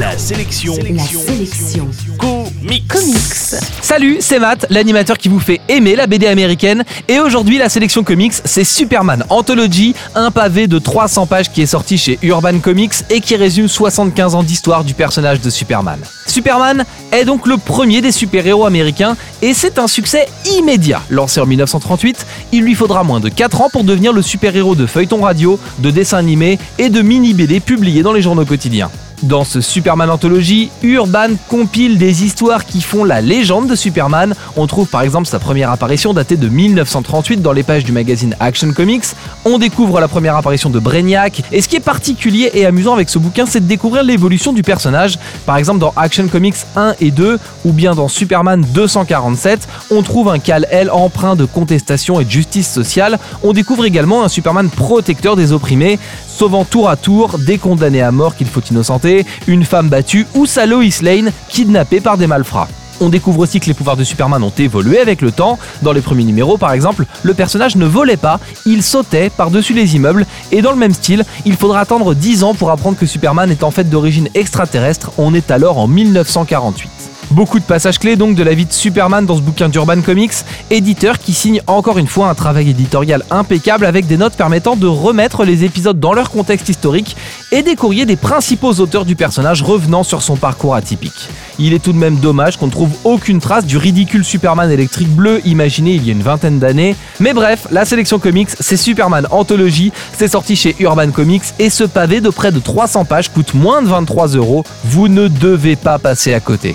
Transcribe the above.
La sélection. La sélection. Comics. Comics. Salut, c'est Matt, l'animateur qui vous fait aimer la BD américaine. Et aujourd'hui, la sélection comics, c'est Superman Anthology, un pavé de 300 pages qui est sorti chez Urban Comics et qui résume 75 ans d'histoire du personnage de Superman. Superman est donc le premier des super-héros américains et c'est un succès immédiat. Lancé en 1938, il lui faudra moins de 4 ans pour devenir le super-héros de feuilleton radio, de dessin animé et de mini-BD publiés dans les journaux quotidiens. Dans ce Superman Anthology, Urban compile des histoires qui font la légende de Superman. On trouve par exemple sa première apparition datée de 1938 dans les pages du magazine Action Comics. On découvre la première apparition de Brainiac. Et ce qui est particulier et amusant avec ce bouquin, c'est de découvrir l'évolution du personnage. Par exemple dans Action Comics 1 et 2, ou bien dans Superman 247, on trouve un Kal-El empreint de contestation et de justice sociale. On découvre également un Superman protecteur des opprimés, sauvant tour à tour des condamnés à mort qu'il faut innocenter une femme battue ou sa Lois Lane kidnappée par des malfrats. On découvre aussi que les pouvoirs de Superman ont évolué avec le temps. Dans les premiers numéros, par exemple, le personnage ne volait pas, il sautait par-dessus les immeubles. Et dans le même style, il faudra attendre 10 ans pour apprendre que Superman est en fait d'origine extraterrestre. On est alors en 1948. Beaucoup de passages clés donc de la vie de Superman dans ce bouquin d'Urban Comics, éditeur qui signe encore une fois un travail éditorial impeccable avec des notes permettant de remettre les épisodes dans leur contexte historique et des courriers des principaux auteurs du personnage revenant sur son parcours atypique. Il est tout de même dommage qu'on ne trouve aucune trace du ridicule Superman électrique bleu imaginé il y a une vingtaine d'années. Mais bref, la sélection comics, c'est Superman Anthology, c'est sorti chez Urban Comics et ce pavé de près de 300 pages coûte moins de 23 euros. Vous ne devez pas passer à côté.